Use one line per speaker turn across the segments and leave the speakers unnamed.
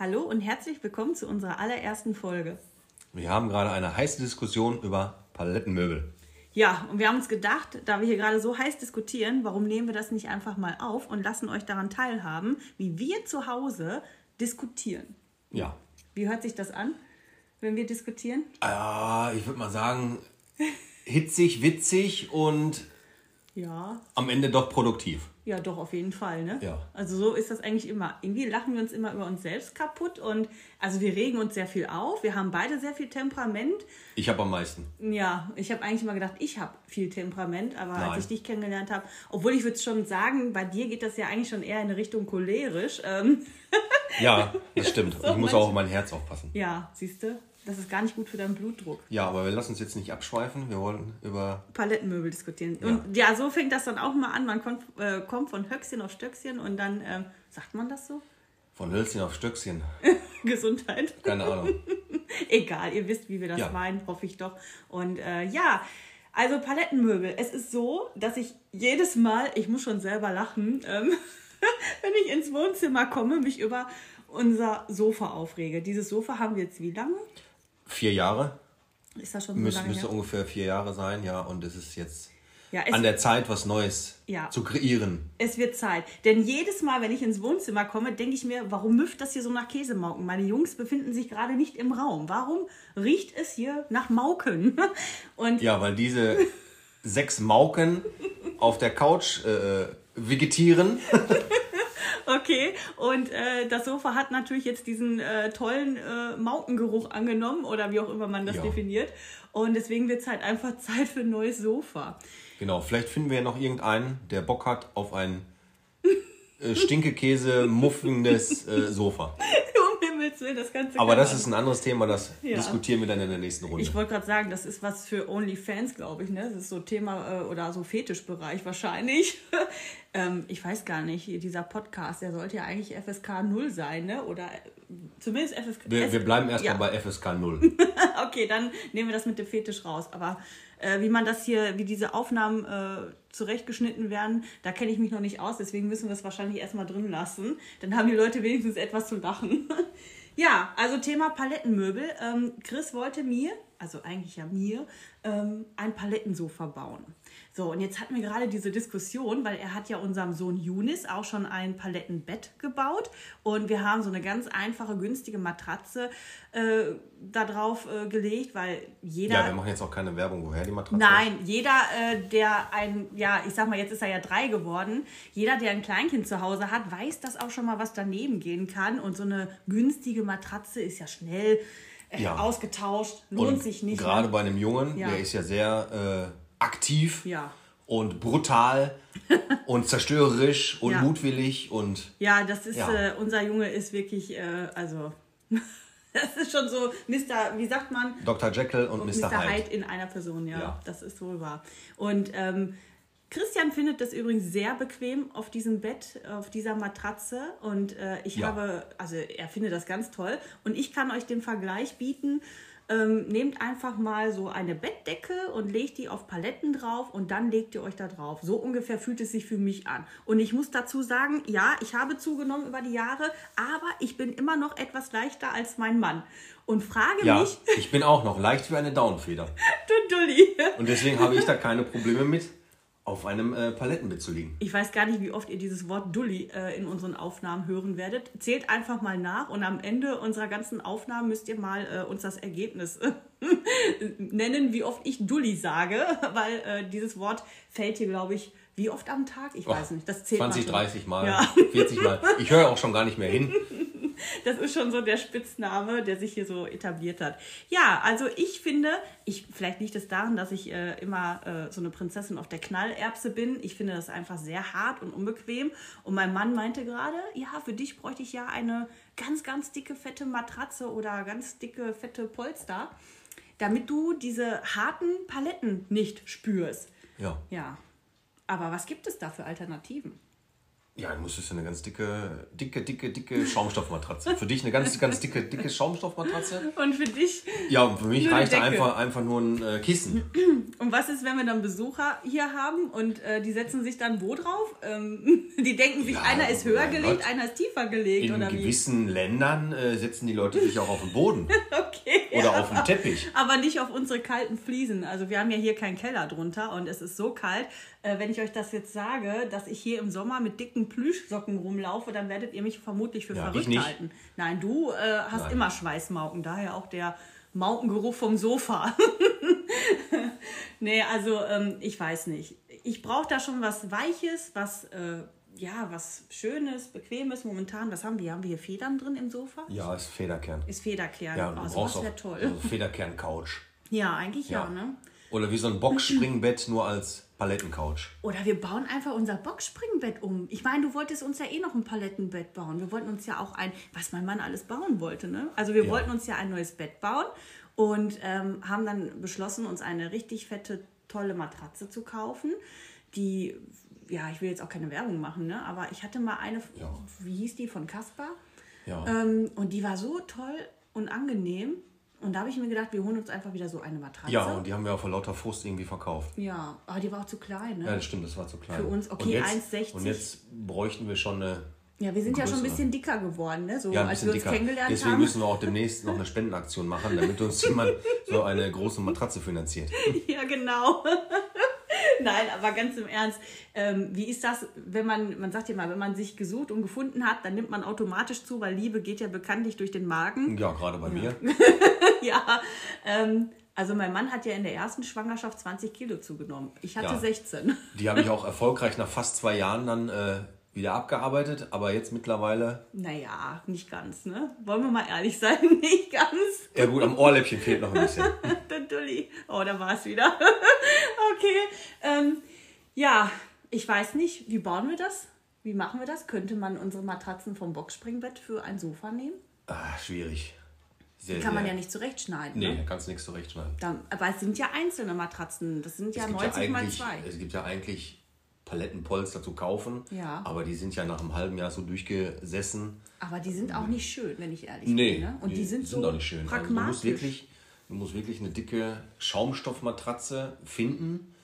Hallo und herzlich willkommen zu unserer allerersten Folge.
Wir haben gerade eine heiße Diskussion über Palettenmöbel.
Ja, und wir haben uns gedacht, da wir hier gerade so heiß diskutieren, warum nehmen wir das nicht einfach mal auf und lassen euch daran teilhaben, wie wir zu Hause diskutieren.
Ja.
Wie hört sich das an, wenn wir diskutieren?
Ja, ich würde mal sagen, hitzig, witzig und
Ja,
am Ende doch produktiv.
Ja, doch, auf jeden Fall, ne?
Ja.
Also so ist das eigentlich immer. Irgendwie lachen wir uns immer über uns selbst kaputt und also wir regen uns sehr viel auf. Wir haben beide sehr viel Temperament.
Ich habe am meisten.
Ja, ich habe eigentlich immer gedacht, ich habe viel Temperament, aber
Nein.
als ich dich kennengelernt habe, obwohl ich würde schon sagen, bei dir geht das ja eigentlich schon eher in Richtung cholerisch. Ähm,
Ja, das stimmt.
So,
ich muss auch auf mein Herz aufpassen.
ja, siehst du, das ist gar nicht gut für deinen Blutdruck.
Ja, aber wir lassen uns jetzt nicht abschweifen. Wir wollen über.
Palettenmöbel diskutieren. Und ja, so fängt das dann auch mal an. Man kommt, äh, kommt von Höchstchen auf Stöckchen und dann, ähm, sagt man das so?
Von Hölzchen auf Stöckchen.
Gesundheit.
Keine Ahnung.
Egal, ihr wisst, wie wir das
Ja.
meinen, hoffe ich doch. Und äh, ja, also Palettenmöbel. Es ist so, dass ich jedes Mal, ich muss schon selber lachen, ähm, wenn ich ins Wohnzimmer komme, mich über unser Sofa aufrege. Dieses Sofa haben wir jetzt wie lange?
Vier Jahre.
Ist das schon so
Müs
lange
müsste
her?
ungefähr vier Jahre sein, ja. Und es ist jetzt
Ja,
an der Zeit, was Neues
Ja.
zu kreieren.
es wird Zeit. Denn jedes Mal, wenn ich ins Wohnzimmer komme, denke ich mir, warum müfft das hier so nach Käsemauken? Meine Jungs befinden sich gerade nicht im Raum. Warum riecht es hier nach Mauken? Und
Ja, weil diese sechs Mauken auf der Couch äh, vegetieren.
Okay, und äh, das Sofa hat natürlich jetzt diesen äh, tollen äh, Maukengeruch angenommen oder wie auch immer man das
Ja.
definiert. Und deswegen wird es halt einfach Zeit für ein neues Sofa.
Genau, vielleicht finden wir ja noch irgendeinen, der Bock hat auf ein äh, Stinkekäse muffendes äh, Sofa.
das Ganze
Aber das ist ein anderes Thema, das
Ja.
diskutieren wir dann in der nächsten Runde.
Ich wollte gerade sagen, das ist was für OnlyFans, glaube ich. Ne? Das ist so Thema äh, oder so Fetischbereich wahrscheinlich. ähm, ich weiß gar nicht, dieser Podcast, der sollte ja eigentlich FSK 0 sein, ne? Oder äh, zumindest FSK.
wir, wir bleiben erstmal
ja.
bei FSK 0.
Okay, dann nehmen wir das mit dem Fetisch raus. Aber äh, wie man das hier, wie diese Aufnahmen äh, zurechtgeschnitten werden, da kenne ich mich noch nicht aus. Deswegen müssen wir es wahrscheinlich erstmal drin lassen. Dann haben die Leute wenigstens etwas zu lachen. ja, also Thema Palettenmöbel. Ähm, Chris wollte mir, also eigentlich ja mir, ähm, ein Palettensofa bauen. So, und jetzt hatten wir gerade diese Diskussion, weil er hat ja unserem Sohn Yunis auch schon ein Palettenbett gebaut und wir haben so eine ganz einfache, günstige Matratze äh, da drauf äh, gelegt, weil jeder...
Ja, wir machen jetzt auch keine Werbung, woher die Matratze
Nein, jeder, äh, der ein, ja, ich sag mal, jetzt ist er ja drei geworden, jeder, der ein Kleinkind zu Hause hat, weiß, dass auch schon mal was daneben gehen kann. Und so eine günstige Matratze ist ja schnell
Ja.
ausgetauscht, lohnt
Und
sich nicht.
Gerade bei einem Jungen,
Ja.
der ist ja sehr äh, aktiv
Ja.
und brutal und zerstörerisch und mutwillig und
Ja, das ist. Äh, unser Junge ist wirklich, äh, also, das ist schon so, Mr., wie sagt man?
Dr. Jekyll und,
und
Mr. Hyde.
Hyde in einer Person, ja.
Ja.
Das ist wohl wahr. Und ähm, Christian findet das übrigens sehr bequem auf diesem Bett, auf dieser Matratze. Und äh, ich
Ja.
habe, also er findet das ganz toll. Und ich kann euch den Vergleich bieten. Ähm, nehmt einfach mal so eine Bettdecke und legt die auf Paletten drauf und dann legt ihr euch da drauf. So ungefähr fühlt es sich für mich an. Und ich muss dazu sagen, ja, ich habe zugenommen über die Jahre, aber ich bin immer noch etwas leichter als mein Mann. Und frage
Ja,
mich,
ich bin auch noch leicht wie eine Downfeder.
du Dulli.
Und deswegen habe ich da keine Probleme mit, auf einem äh, Palettenbett zu liegen.
Ich weiß gar nicht, wie oft ihr dieses Wort Dulli äh, in unseren Aufnahmen hören werdet. Zählt einfach mal nach und am Ende unserer ganzen Aufnahmen müsst ihr mal äh, uns das Ergebnis nennen, wie oft ich Dulli sage, weil äh, dieses Wort fällt hier, glaube ich, wie oft am Tag? Ich weiß nicht. Das zählt
20,
manchmal.
30 Mal,
Ja.
40 Mal. Ich höre auch schon gar nicht mehr hin.
Das ist schon so der Spitzname, der sich hier so etabliert hat. Ja, also ich finde, ich, vielleicht liegt es daran, dass ich äh, immer äh, so eine Prinzessin auf der Knallerbse bin. Ich finde das einfach sehr hart und unbequem. Und mein Mann meinte gerade, ja, für dich bräuchte ich ja eine ganz, ganz dicke, fette Matratze oder ganz dicke, fette Polster, damit du diese harten Paletten nicht spürst.
Ja.
Ja, aber was gibt es da für Alternativen?
Ja, du musstest eine ganz dicke, dicke, dicke, dicke Schaumstoffmatratze. Für dich eine ganz, ganz dicke, dicke Schaumstoffmatratze.
Und für dich?
Ja, und für mich reichte
Decke.
einfach, einfach nur ein äh, Kissen.
Und was ist, wenn wir dann Besucher hier haben und äh, die setzen sich dann wo drauf? Ähm, die denken sich,
Ja,
einer ist höher
mein
gelegt,
Gott.
einer ist tiefer gelegt
In
oder wie?
gewissen Ländern äh, setzen die Leute sich auch auf den Boden
Okay.
oder auf den Teppich.
Aber nicht auf unsere kalten Fliesen. Also wir haben ja hier keinen Keller drunter und es ist so kalt. Äh, wenn ich euch das jetzt sage, dass ich hier im Sommer mit dicken Plüschsocken rumlaufe, dann werdet ihr mich vermutlich für
Ja,
verrückt halten. Nein, du äh, hast
Nein.
immer Schweißmauken, daher auch der Maukengeruch vom Sofa. nee, also ähm, ich weiß nicht. Ich brauche da schon was Weiches, was, äh, ja, was Schönes, Bequemes. Momentan, was haben wir? Haben wir hier Federn drin im Sofa?
Ja, ist Federkern.
Ist Federkern.
Ja, du
oh,
brauchst auch
toll.
so eine Federkern-Couch.
Ja, eigentlich ja,
Ja.
ne?
Oder wie so ein Boxspringbett nur als Palettencouch.
Oder wir bauen einfach unser Boxspringbett um. Ich meine, du wolltest uns ja eh noch ein Palettenbett bauen. Wir wollten uns ja auch ein, was mein Mann alles bauen wollte. Ne? Also wir
Ja.
wollten uns ja ein neues Bett bauen und ähm, haben dann beschlossen, uns eine richtig fette, tolle Matratze zu kaufen, die, ja, ich will jetzt auch keine Werbung machen, ne? aber ich hatte mal eine,
Ja.
wie hieß die, von Caspar?
Ja.
Ähm, und die war so toll und angenehm. Und da habe ich mir gedacht, wir holen uns einfach wieder so eine Matratze.
ja, und die haben wir auch vor lauter Frust irgendwie verkauft.
ja, aber die war auch zu klein, ne?
Ja, das stimmt, das war zu klein.
Für uns, okay,
und jetzt,
1,60.
Und jetzt bräuchten wir schon eine.
Ja, wir sind ja schon ein
Größere.
bisschen dicker geworden, ne? So
Ja,
als wir uns
dicker.
kennengelernt
Deswegen
haben.
müssen wir auch demnächst noch eine Spendenaktion machen, damit uns jemand so eine große Matratze finanziert.
Ja, genau. Nein, aber ganz im Ernst, ähm, wie ist das, wenn man, man sagt ja mal, wenn man sich gesucht und gefunden hat, dann nimmt man automatisch zu, weil Liebe geht ja bekanntlich durch den Magen.
Ja, gerade bei mir.
ja, ähm, also mein Mann hat ja in der ersten Schwangerschaft 20 Kilo zugenommen. Ich hatte
Ja.
16.
Die habe ich auch erfolgreich nach fast zwei Jahren dann äh, wieder abgearbeitet, aber jetzt mittlerweile.
Naja, nicht ganz, ne? Wollen wir mal ehrlich sein, nicht ganz.
Ja gut, am Ohrläppchen fehlt noch ein bisschen.
Der Dulli. Oh, da war es wieder. okay. Ähm, ja, ich weiß nicht, wie bauen wir das? Wie machen wir das? Könnte man unsere Matratzen vom Boxspringbett für ein Sofa nehmen?
Ah, schwierig. Sehr,
Kann man
sehr-
ja nicht zurechtschneiden.
Nee,
Ne?
kannst du nichts zurechtschneiden.
Dann, aber es sind ja einzelne Matratzen. Das sind ja
es, gibt
90
ja
mal 2.
es gibt ja eigentlich Palettenpolster zu kaufen,
Ja.
aber die sind ja nach einem halben Jahr so durchgesessen.
Aber die sind auch nicht schön, wenn ich ehrlich
Nee,
bin. Ne? Und die, sind so
auch nicht schön. Also du,
pragmatisch.
musst wirklich, du musst wirklich eine dicke Schaumstoffmatratze finden.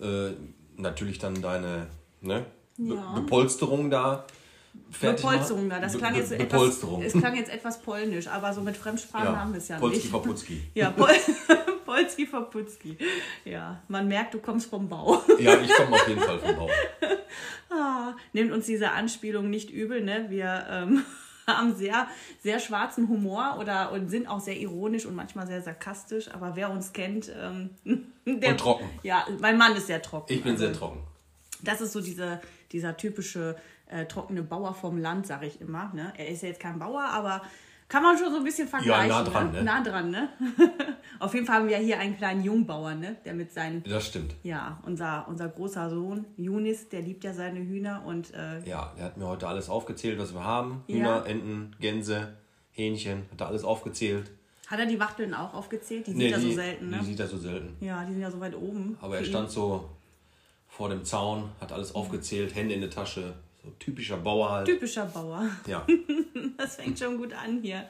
Äh, natürlich dann deine ne, Be
Ja.
Bepolsterung da fertig
Bepolsterung da. Das
Be-
klang
Be-
jetzt, etwas,
Bepolsterung.
es klang jetzt etwas polnisch, aber so mit Fremdsprachen haben wir es ja
Polski
nicht.
Paputski.
Ja, Pol Polski Verputski. Ja, man merkt, du kommst vom Bau.
Ja, ich komme auf jeden Fall vom Bau.
Ah, nehmt uns diese Anspielung nicht übel, ne? Wir ähm, haben sehr, sehr schwarzen Humor oder und sind auch sehr ironisch und manchmal sehr sarkastisch. Aber wer uns kennt, ähm, der,
Und trocken.
Ja, mein Mann ist sehr trocken.
Ich bin
Also,
sehr trocken.
Das ist so diese, dieser typische äh, trockene Bauer vom Land, sage ich immer. Ne? Er ist ja jetzt kein Bauer, aber kann man schon so ein bisschen vergleichen.
nah dran,
ne?
ne?
Nah dran, ne? Auf jeden Fall haben wir hier einen kleinen Jungbauern, ne? Der mit seinen
Das stimmt.
ja, unser, unser großer Sohn, Yunis, der liebt ja seine Hühner und äh,
Ja, der hat mir heute alles aufgezählt, was wir haben.
Ja.
Hühner, Enten, Gänse, Hähnchen, hat er alles aufgezählt.
hat er die Wachteln auch aufgezählt? Die sieht
Nee,
er so
die,
selten, ne?
die sieht er so selten.
Ja, die sind ja so weit oben.
Aber er stand so vor dem Zaun, hat alles aufgezählt, Hände in der Tasche. So typischer Bauer halt.
Typischer Bauer.
Ja.
Das fängt schon gut an hier.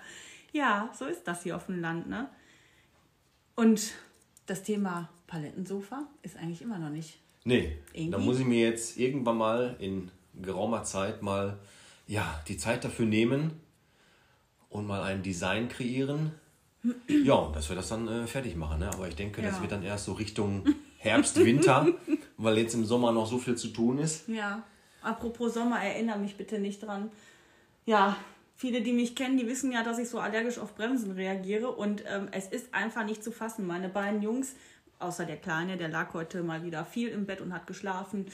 Ja, so ist das hier auf dem Land, ne? Und das Thema Palettensofa ist eigentlich immer noch nicht.
Nee,
Irgendwie?
da muss ich mir jetzt irgendwann mal in geraumer Zeit mal ja, die Zeit dafür nehmen und mal ein Design kreieren. Ja, und dass wir das dann äh, fertig machen. Ne? Aber ich denke, das
Ja.
wird dann erst so Richtung Herbst, Winter, weil jetzt im Sommer noch so viel zu tun ist.
Ja, apropos Sommer, erinnere mich bitte nicht dran. Ja, viele, die mich kennen, die wissen ja, dass ich so allergisch auf Bremsen reagiere und ähm, es ist einfach nicht zu fassen. Meine beiden Jungs, außer der Kleine, der lag heute mal wieder viel im Bett und hat geschlafen.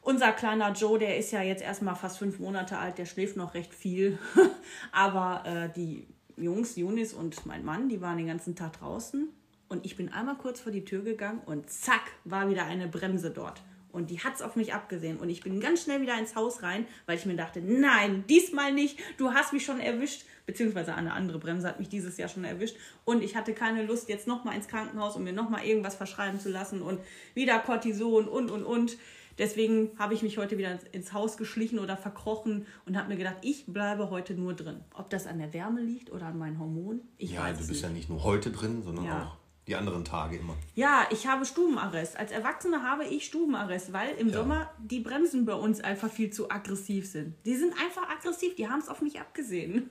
Unser kleiner Joe, der ist ja jetzt erstmal fast fünf Monate alt, der schläft noch recht viel. Aber äh, die Jungs, Junis und mein Mann, die waren den ganzen Tag draußen. Und ich bin einmal kurz vor die Tür gegangen und zack, war wieder eine Bremse dort. Und die hat's auf mich abgesehen. Und ich bin ganz schnell wieder ins Haus rein, weil ich mir dachte, nein, diesmal nicht. Du hast mich schon erwischt. Beziehungsweise eine andere Bremse hat mich dieses Jahr schon erwischt. Und ich hatte keine Lust, jetzt nochmal ins Krankenhaus, um mir nochmal irgendwas verschreiben zu lassen. Und wieder Cortison und, und, und. Deswegen habe ich mich heute wieder ins Haus geschlichen oder verkrochen und habe mir gedacht, ich bleibe heute nur drin. Ob das an der Wärme liegt oder an meinen Hormonen, ich
Ja,
weiß
du
es
bist
nicht.
ja nicht nur heute drin, sondern
Ja.
auch die anderen Tage immer.
Ja, ich habe Stubenarrest. Als Erwachsene habe ich Stubenarrest, weil im
Ja.
Sommer die Bremsen bei uns einfach viel zu aggressiv sind. Die sind einfach aggressiv, die haben es auf mich abgesehen.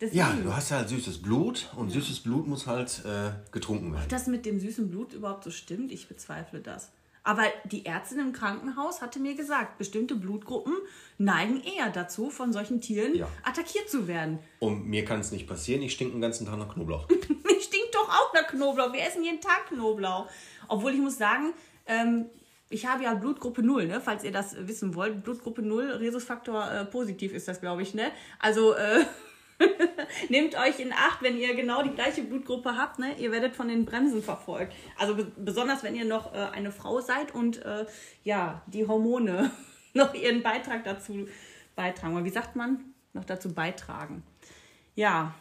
Deswegen,
Ja, du hast ja halt süßes Blut und süßes Blut muss halt äh, getrunken werden.
das mit dem süßen Blut überhaupt so stimmt, ich bezweifle das. Aber die Ärztin im Krankenhaus hatte mir gesagt, bestimmte Blutgruppen neigen eher dazu, von solchen Tieren
Ja.
attackiert zu werden.
Und mir kann es nicht passieren, ich stinke den ganzen Tag nach Knoblauch.
Ich stink doch auch nach Knoblauch. Wir essen jeden Tag Knoblauch. Obwohl ich muss sagen, ähm, ich habe ja Blutgruppe 0, ne? falls ihr das wissen wollt. Blutgruppe 0, Rhesusfaktor äh, positiv ist das, glaube ich. Ne? Also äh, nehmt euch in Acht, wenn ihr genau die gleiche Blutgruppe habt. Ne? Ihr werdet von den Bremsen verfolgt. Also be besonders, wenn ihr noch äh, eine Frau seid und äh, ja, die Hormone noch ihren Beitrag dazu beitragen. Oder wie sagt man? Noch dazu beitragen. Ja.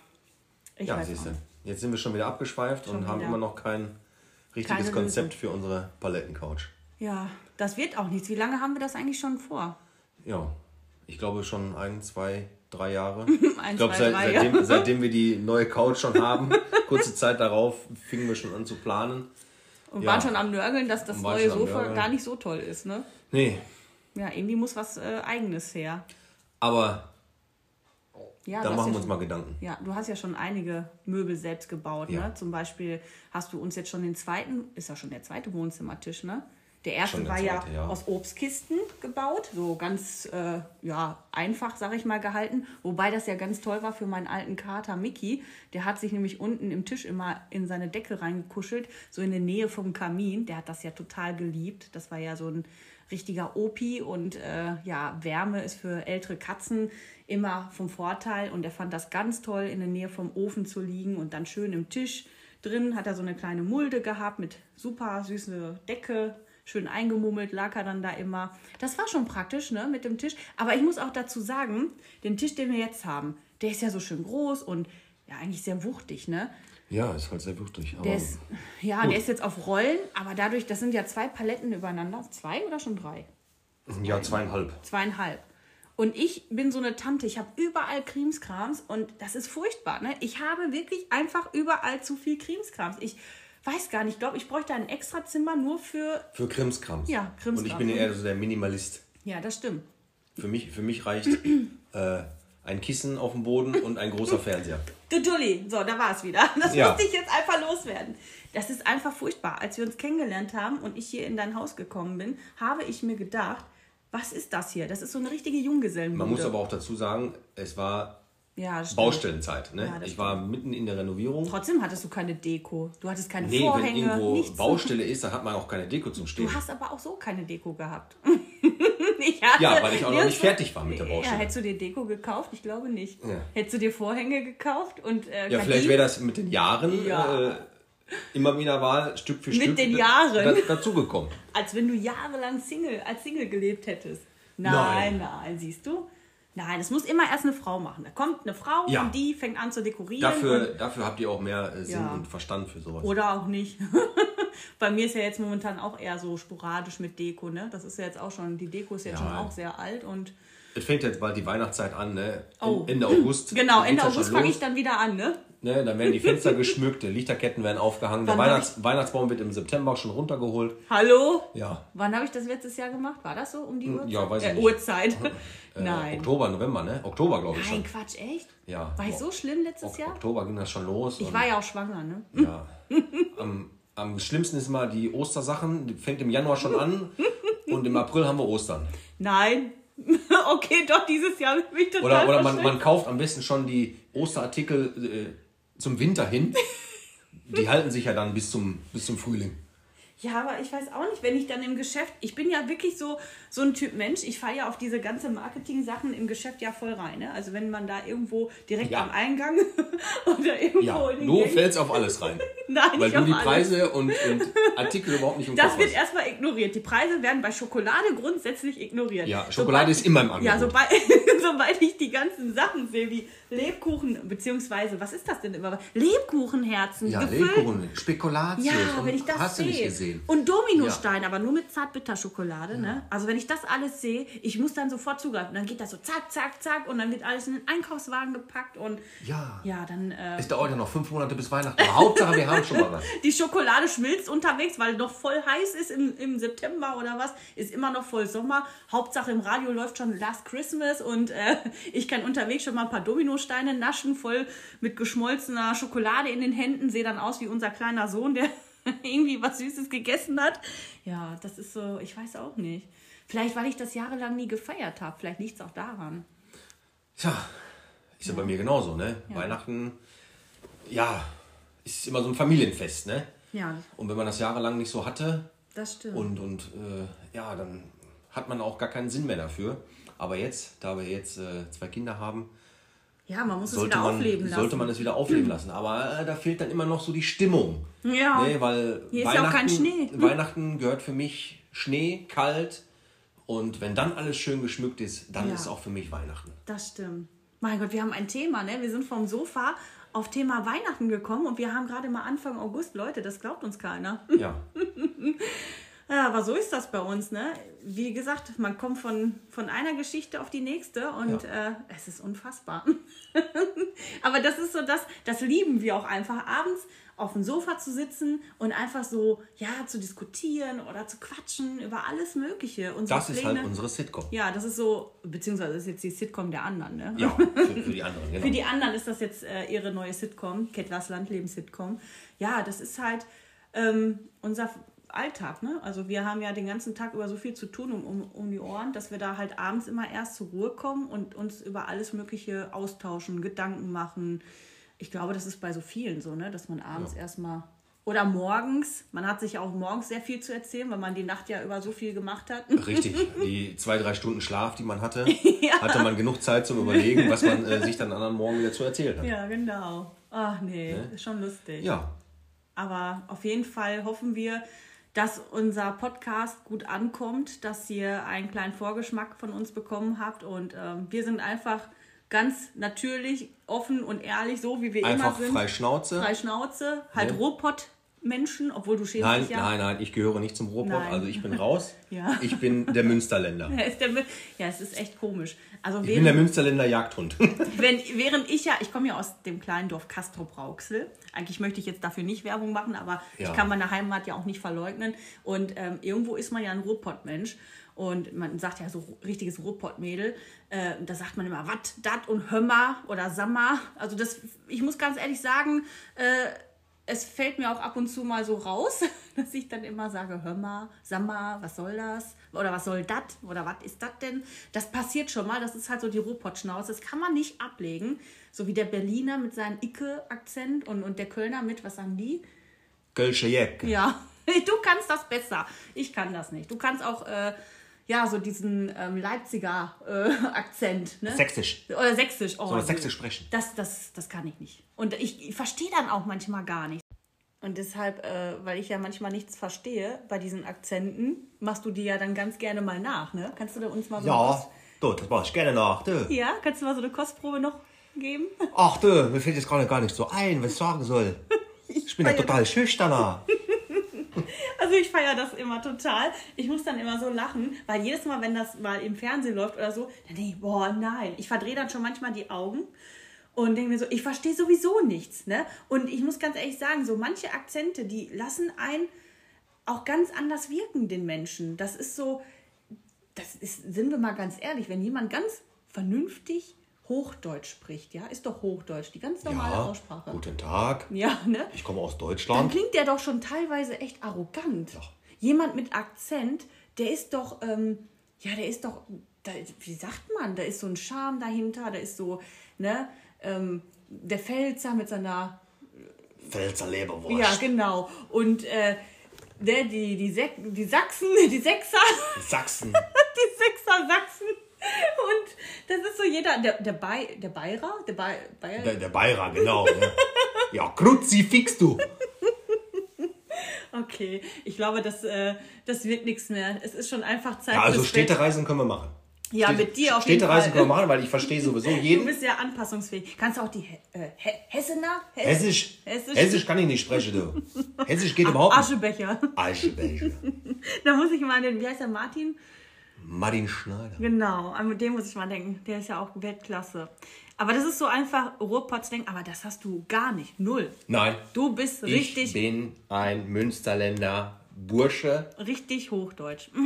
Ich
Ja,
weiß
siehst
auch.
Jetzt sind wir schon wieder abgeschweift und haben
wieder.
immer noch kein richtiges
Keine
Konzept für unsere Palettencouch.
Ja, das wird auch nichts. Wie lange haben wir das eigentlich schon vor?
Ja, ich glaube schon ein, zwei, drei Jahre.
Ein,
ich glaube, seit, seitdem, seitdem wir die neue Couch schon haben, kurze Zeit darauf, fingen wir schon an zu planen.
Und
Ja.
waren schon am Nörgeln, dass das
Und
neue
schon
Sofa gar nicht so toll ist, ne?
Nee,
Ja, irgendwie muss was äh, Eigenes her.
aber
Ja,
da machen
ja
wir uns mal Gedanken.
Ja, du hast ja schon einige Möbel selbst gebaut,
Ja.
ne? Zum Beispiel hast du uns jetzt schon den zweiten, ist ja schon der zweite Wohnzimmertisch, ne? Der erste
der
war
zweite,
ja,
ja.
aus Obstkisten gebaut, so ganz äh, ja, einfach, sag ich mal, gehalten. Wobei das ja ganz toll war für meinen alten Kater Mickey. Der hat sich nämlich unten im Tisch immer in seine Decke reingekuschelt, so in der Nähe vom Kamin. Der hat das ja total geliebt. Das war ja so ein richtiger Opi und äh, ja, Wärme ist für ältere Katzen immer vom Vorteil und er fand das ganz toll, in der Nähe vom Ofen zu liegen und dann schön im Tisch drin hat er so eine kleine Mulde gehabt mit super süße Decke, schön eingemummelt, lag er dann da immer. Das war schon praktisch, ne, mit dem Tisch. Aber ich muss auch dazu sagen, den Tisch, den wir jetzt haben, der ist ja so schön groß und ja, eigentlich sehr wuchtig, ne?
Ja, ist halt sehr wuchtig. Aber
Der ist, ja, der ist jetzt auf Rollen, aber dadurch, das sind ja zwei Paletten übereinander. Zwei oder schon drei?
ja, zweieinhalb.
Zweieinhalb. Und ich bin so eine Tante, ich habe überall Krimskrams und das ist furchtbar. Ne? Ich habe wirklich einfach überall zu viel Krimskrams. Ich weiß gar nicht, ich glaube, ich bräuchte ein extra Zimmer nur für.
Für Krimskrams.
Ja, Krimskrams.
Und ich bin ja eher so der Minimalist.
Ja, das stimmt.
Für mich, für mich reicht äh, ein Kissen auf dem Boden und ein großer Fernseher.
Du Dulli, so, da war es wieder. Das
Ja.
musste ich jetzt einfach loswerden. Das ist einfach furchtbar. Als wir uns kennengelernt haben und ich hier in dein Haus gekommen bin, habe ich mir gedacht, was ist das hier? Das ist so eine richtige Junggesellenbude.
Man muss aber auch dazu sagen, es war
ja, stimmt.
Baustellenzeit. Ne?
Ja,
ich war mitten in der Renovierung.
Trotzdem hattest du keine Deko. Du hattest keine
Nee, wenn
Vorhänge,
irgendwo
nichts.
Baustelle ist, dann hat man auch keine Deko zum Stehen.
Du hast aber auch so keine Deko gehabt.
Ja, weil ich auch noch nicht fertig war mit der Baustelle.
Ja, hättest du dir Deko gekauft? Ich glaube nicht.
Ja.
Hättest du dir Vorhänge gekauft und äh,
Ja, vielleicht wäre das mit den Jahren
Ja.
äh, immer wieder mal Stück für
Mit
Stück
den
da-
Jahren?
da- dazugekommen.
als wenn du jahrelang Single, als Single gelebt hättest.
Nein.
Nein, nein, siehst du? Nein, es muss immer erst eine Frau machen. Da kommt eine Frau
Ja.
und die fängt an zu dekorieren.
Dafür, dafür habt ihr auch mehr äh, Sinn
Ja.
und Verstand für sowas.
oder auch nicht. Bei mir ist ja jetzt momentan auch eher so sporadisch mit Deko, ne? Das ist ja jetzt auch schon, die Deko ist jetzt
Ja.
schon auch sehr alt und
Es fängt jetzt bald die Weihnachtszeit an, ne?
Oh.
Ende August.
genau, Ende August fange ich dann wieder an, ne?
Ne, dann werden die Fenster geschmückt, die Lichterketten werden aufgehangen, der
Wann hab
Weihnachts Weihnachtsbaum wird im September schon runtergeholt.
Hallo?
Ja,
Wann habe ich das letztes Jahr gemacht? War das so um die Uhrzeit?
ja, weiß ich
äh,
nicht.
Uhrzeit.
äh,
Nein.
Oktober, November, ne? Oktober, glaube ich
Nein,
schon.
Quatsch, echt?
Ja.
War ich so schlimm letztes
Ok-
Jahr?
Oktober ging das schon los.
Ich war ja auch schwanger, ne?
Ja. Am, am schlimmsten ist mal die Ostersachen. Die fängt im Januar schon an und im April haben wir Ostern.
Nein. okay, doch, dieses Jahr bin ich total
Oder, oder man, man kauft am besten schon die Osterartikel äh, zum Winter hin. Die halten sich ja dann bis zum, bis zum Frühling.
Ja, aber ich weiß auch nicht, wenn ich dann im Geschäft, ich bin ja wirklich so, so ein Typ Mensch, ich fahre ja auf diese ganze Marketing-Sachen im Geschäft ja voll rein. Ne? Also wenn man da irgendwo direkt
Ja.
am Eingang oder irgendwo
Ja,
in den
du fällst auf alles rein.
Nein,
Weil du die
alles.
Preise und, und Artikel überhaupt nicht im
Das
Kopf
wird
hast.
erstmal ignoriert. Die Preise werden bei Schokolade grundsätzlich ignoriert.
Ja, Schokolade ist immer im Angebot.
Ja, sobald, sobald ich die ganzen Sachen sehe, wie Lebkuchen, beziehungsweise, was ist das denn immer? Lebkuchenherzen,
Ja,
gefüllt.
Lebkuchen, Spekulatius.
Ja, wenn ich das
hast du nicht
sehe.
gesehen.
Und Dominostein, aber nur mit Zartbitterschokolade. Ne? Also wenn ich das alles sehe, ich muss dann sofort zugreifen. Dann geht das so zack, zack, zack und dann wird alles in den Einkaufswagen gepackt und
Ja.
ja, dann äh,
Es dauert ja noch fünf Monate bis Weihnachten. Hauptsache, wir haben schon mal was.
die Schokolade schmilzt unterwegs, weil noch voll heiß ist im, im September oder was. Ist immer noch voll Sommer. Hauptsache im Radio läuft schon Last Christmas und äh, ich kann unterwegs schon mal ein paar Dominosteine naschen, voll mit geschmolzener Schokolade in den Händen. Sehe dann aus wie unser kleiner Sohn, der irgendwie was Süßes gegessen hat. Ja, das ist so, ich weiß auch nicht. Vielleicht, weil ich das jahrelang nie gefeiert habe. Vielleicht liegt es auch daran.
Tja, ist ja, bei mir genauso, ne? Weihnachten, ja, ist immer so ein Familienfest, ne?
Ja,
Und wenn man das jahrelang nicht so hatte
das stimmt.
und, und äh, ja, dann hat man auch gar keinen Sinn mehr dafür. Aber jetzt, da wir jetzt äh, zwei Kinder haben,
ja, man muss es
sollte
wieder
man,
aufleben lassen.
sollte man es wieder aufleben lassen. Aber äh, da fehlt dann immer noch so die Stimmung.
Ja.
Ne, weil
Hier ist ja auch kein Schnee.
Weihnachten gehört für mich Schnee, kalt. Und wenn dann alles schön geschmückt ist, dann
Ja.
ist auch für mich Weihnachten.
Das stimmt. Mein Gott, wir haben ein Thema, ne? Wir sind vom Sofa auf Thema Weihnachten gekommen und wir haben gerade mal Anfang August, Leute, das glaubt uns keiner.
Ja,
Ja, aber so ist das bei uns, ne? Wie gesagt, man kommt von, von einer Geschichte auf die nächste und
Ja.
äh, es ist unfassbar. aber das ist so das, das lieben wir auch einfach, abends auf dem Sofa zu sitzen und einfach so, ja, zu diskutieren oder zu quatschen über alles Mögliche. Unsere
das ist
Pläne.
halt unsere Sitcom.
Ja, das ist so, beziehungsweise ist jetzt die Sitcom der anderen, ne?
Ja, für, für die anderen, genau.
Für die anderen ist das jetzt äh, ihre neue Sitcom, Kettlers Landleben-Sitcom. Ja, das ist halt ähm, unser Alltag. Ne? Also wir haben ja den ganzen Tag über so viel zu tun um, um, um die Ohren, dass wir da halt abends immer erst zur Ruhe kommen und uns über alles Mögliche austauschen, Gedanken machen. Ich glaube, das ist bei so vielen so, ne? dass man abends
Ja.
erstmal oder morgens, man hat sich ja auch morgens sehr viel zu erzählen, weil man die Nacht ja über so viel gemacht hat.
Richtig, die zwei, drei Stunden Schlaf, die man hatte, hatte man genug Zeit zum Überlegen, was man äh, sich dann am anderen Morgen wieder zu erzählen hat.
Ja, genau. Ach nee, ist schon lustig.
Ja,
Aber auf jeden Fall hoffen wir, dass unser Podcast gut ankommt, dass ihr einen kleinen Vorgeschmack von uns bekommen habt. Und ähm, wir sind einfach ganz natürlich, offen und ehrlich, so wie wir
einfach
immer sind.
frei Schnauze.
Frei Schnauze, halt
Ne?
Robot-Menschen, obwohl du schämst
Nein,
dich ja.
nein, nein, ich gehöre nicht zum Robot,
Nein.
also ich bin raus.
Ja.
Ich bin der Münsterländer.
Ja, ist der, ja, es ist echt komisch. Also
Ich bin der
während,
Münsterländer Jagdhund.
wenn, während ich ja, ich komme ja aus dem kleinen Dorf Castrop-Rauxel. Eigentlich möchte ich jetzt dafür nicht Werbung machen, aber
Ja.
ich kann meine Heimat ja auch nicht verleugnen. Und ähm, irgendwo ist man ja ein Ruhrpott-Mensch. Und man sagt ja so richtiges Ruhrpott-Mädel. Äh, da sagt man immer wat, dat und hömmer oder sammer. Also das, ich muss ganz ehrlich sagen, äh, es fällt mir auch ab und zu mal so raus, dass ich dann immer sage, hör mal, sag mal, was soll das? Oder was soll das? Oder was ist das denn? Das passiert schon mal, das ist halt so die Ruhrpott-Schnauze. Das kann man nicht ablegen. So wie der Berliner mit seinem Icke-Akzent und, und der Kölner mit, was sagen die?
Kölsche Jäck.
Ja, du kannst das besser. Ich kann das nicht. Du kannst auch, äh, ja, so diesen ähm, Leipziger äh, Akzent. Ne?
Sächsisch.
Oder sächsisch. Oh,
er
nee.
sächsisch sprechen?
Das, das, das kann ich nicht. Und ich, ich verstehe dann auch manchmal gar nicht. Und deshalb, äh, weil ich ja manchmal nichts verstehe bei diesen Akzenten, machst du die ja dann ganz gerne mal nach, ne? Kannst du da uns mal so eine
Ja, du, das mach ich gerne nach, du.
ja, kannst du mal so eine Kostprobe noch geben?
Ach du, mir fällt jetzt gerade gar nicht so ein, was ich sagen soll. Ich bin ja total schüchterner.
Also ich feiere das immer total. Ich muss dann immer so lachen, weil jedes Mal, wenn das mal im Fernsehen läuft oder so, dann denke ich, boah, nein. Ich verdrehe dann schon manchmal die Augen und denke mir so, ich verstehe sowieso nichts. Ne? Und ich muss ganz ehrlich sagen, so manche Akzente, die lassen einen auch ganz anders wirken, den Menschen. Das ist so, das ist, sind wir mal ganz ehrlich, wenn jemand ganz vernünftig Hochdeutsch spricht, ja, ist doch Hochdeutsch, die ganz normale
Ja,
Aussprache.
guten Tag.
Ja, ne?
Ich komme aus
Dann
Deutschland.
klingt der doch schon teilweise echt arrogant.
Ja.
Jemand mit Akzent, der ist doch, ähm, ja, der ist doch, da, wie sagt man, da ist so ein Charme dahinter, da ist so, ne, ähm, der Pfälzer mit seiner,
Pfälzer Leberwurst.
ja, genau, und äh, der, die, die, Sek die Sachsen, die Sechser,
Sachsen.
die Sechser Sachsen. Und das ist so jeder, der, der, Bay, der Bayer, der Bay, Bayer,
Der, der Bayer, genau. ne? Ja, Kruzifix, du.
Okay, ich glaube, das, äh, das wird nichts mehr. Es ist schon einfach Zeit
Ja, also. Städtereisen können wir machen.
Ja,
Steht-
mit dir auf jeden
Städtereisen können wir machen, weil ich verstehe sowieso
Du
jeden.
bist ja anpassungsfähig. Kannst du auch die äh, He Hessener? Hess-
Hessisch.
Hessisch.
Hessisch kann ich nicht sprechen, du. Hessisch geht überhaupt nicht.
Aschebecher.
Aschebecher.
Da muss ich mal den, wie heißt der, Martin?
Martin Schneider.
Genau, an den muss ich mal denken. Der ist ja auch Weltklasse. Aber das ist so einfach Ruhrpots denken, aber das hast du gar nicht. Null.
Nein.
Du bist
Ich
richtig,
bin ein Münsterländer Bursche.
richtig Hochdeutsch.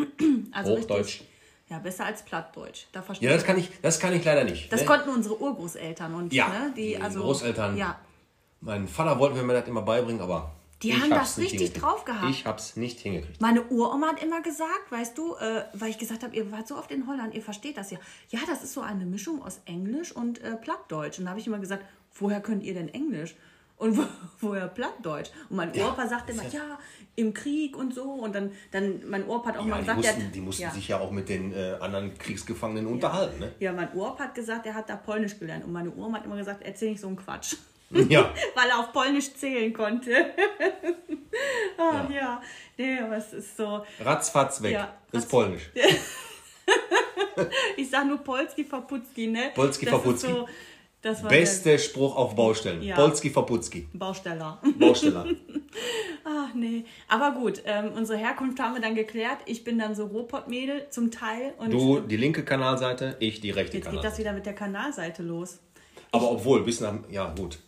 Also
Hochdeutsch.
Richtig, ja, besser als Plattdeutsch. Da verstehe
Ja, das kann ich, das kann ich leider nicht.
Das
ne?
konnten unsere Urgroßeltern und
Ja,
ne, die,
die
also
Großeltern.
Ja,
Mein Vater wollte mir das immer beibringen, aber
Die
ich
haben das richtig drauf gehabt.
Ich hab's nicht hingekriegt.
Meine Uroma hat immer gesagt, weißt du, äh, weil ich gesagt habe, ihr wart so oft in Holland, ihr versteht das ja. Ja, das ist so eine Mischung aus Englisch und äh, Plattdeutsch. Und da habe ich immer gesagt, woher könnt ihr denn Englisch? Und wo, woher Plattdeutsch? Und mein Opa sagte immer, ja, im Krieg und so. Und dann, dann mein Opa hat auch
Ja,
mal
die
gesagt,
mussten,
der hat-
die mussten
ja.
sich ja auch mit den äh, anderen Kriegsgefangenen unterhalten. Ne?
Ja, mein Opa hat gesagt, er hat da Polnisch gelernt. Und meine Oma hat immer gesagt, erzähl nicht so einen Quatsch.
Ja.
Weil er auf Polnisch zählen konnte. ah, ja. Nee, aber es ist so.
Ratzfatz weg.
Ja,
das ist polnisch.
Ich sag nur Polski Verputzki, ne?
Polski
Das
Verputzki.
So, das war
Bester Spruch auf Baustellen.
Ja.
Polski Verputzki.
der Bausteller.
Bausteller.
Ach nee. Aber gut, ähm, unsere Herkunft haben wir dann geklärt. Ich bin dann so Ruhrpott-Mädel zum Teil. Und
Du die linke Kanalseite, ich die rechte
jetzt geht das
Kanalseite.
wieder mit der Kanalseite los.
Aber obwohl, bis nach, ja gut,